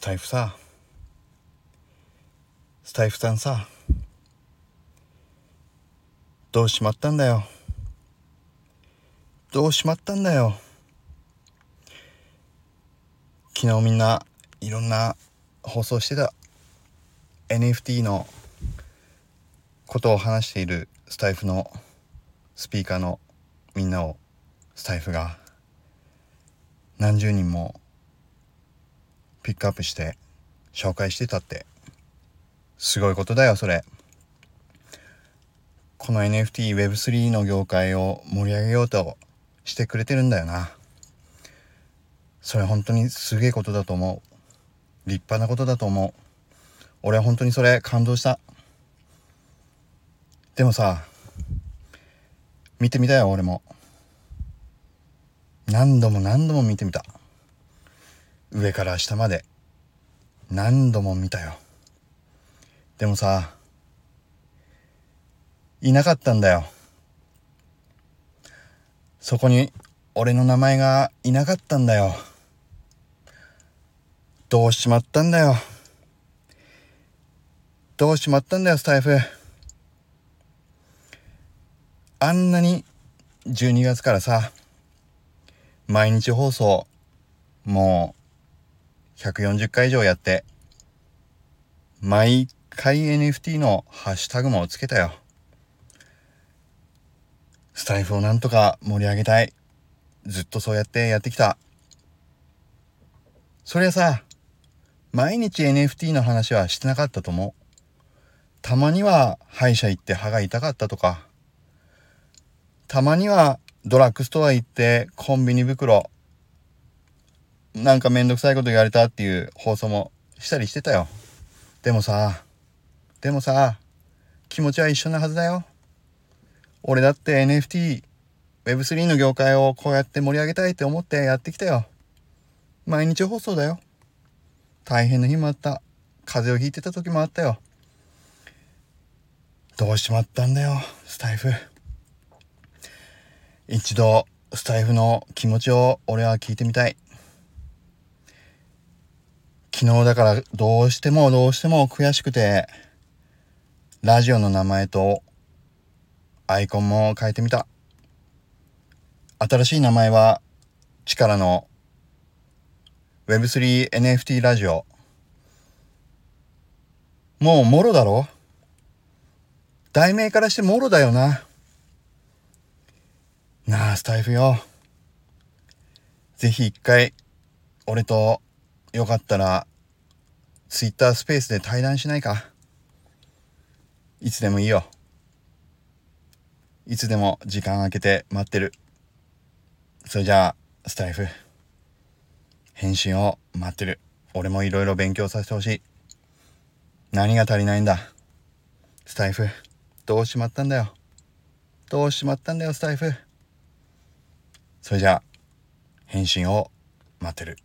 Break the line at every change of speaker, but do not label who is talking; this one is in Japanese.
スタイフさ。スタイフさんさ。どうしまったんだよ。どうしまったんだよ。昨日みんないろんな放送してた。NFT のことを話しているスタイフのスピーカーのみんなをスタイフが何十人もピックアップして紹介してたって。すごいことだよそれ。この NFTWeb3 の業界を盛り上げようとしてくれてるんだよな。それ本当にすげえことだと思う。立派なことだと思う。俺は本当にそれ感動した。でもさ見てみたよ俺も。何度も何度も見てみた。上から下まで。何度も見たよ。でもさいなかったんだよ。そこに俺の名前がいなかったんだよ。どうしまったんだよ。どうしまったんだよスタイフ。あんなに12月からさ毎日放送もう140回以上やって。毎回 NFT のハッシュタグもつけたよ。スタイフをなんとか盛り上げたい。ずっとそうやってやってきた。そりゃさ毎日 NFT の話はしてなかったと思う。たまには歯医者行って歯が痛かったとか。たまにはドラッグストア行ってコンビニ袋なんかめんどくさいこと言われたっていう放送もしたりしてたよ。でもさでもさ気持ちは一緒なはずだよ。俺だって NFT Web3 の業界をこうやって盛り上げたいって思ってやってきたよ。毎日放送だよ。大変な日もあった。風邪をひいてた時もあったよ。どうしまったんだよスタイフ。一度スタイフの気持ちを俺は聞いてみたい。昨日だからどうしてもどうしても悔しくてラジオの名前とアイコンも変えてみた。新しい名前は力の Web3NFT ラジオ。もうもろだろ？題名からしてもろだよな。なあスタイフよ。ぜひ一回俺とよかったらツイッタースペースで対談しないか。いつでもいいよ。いつでも時間空けて待ってる。それじゃあスタイフ。返信を待ってる。俺もいろいろ勉強させてほしい。何が足りないんだ。スタイフ。どうしまったんだよ。どうしまったんだよスタイフ。それじゃあ返信を待ってる。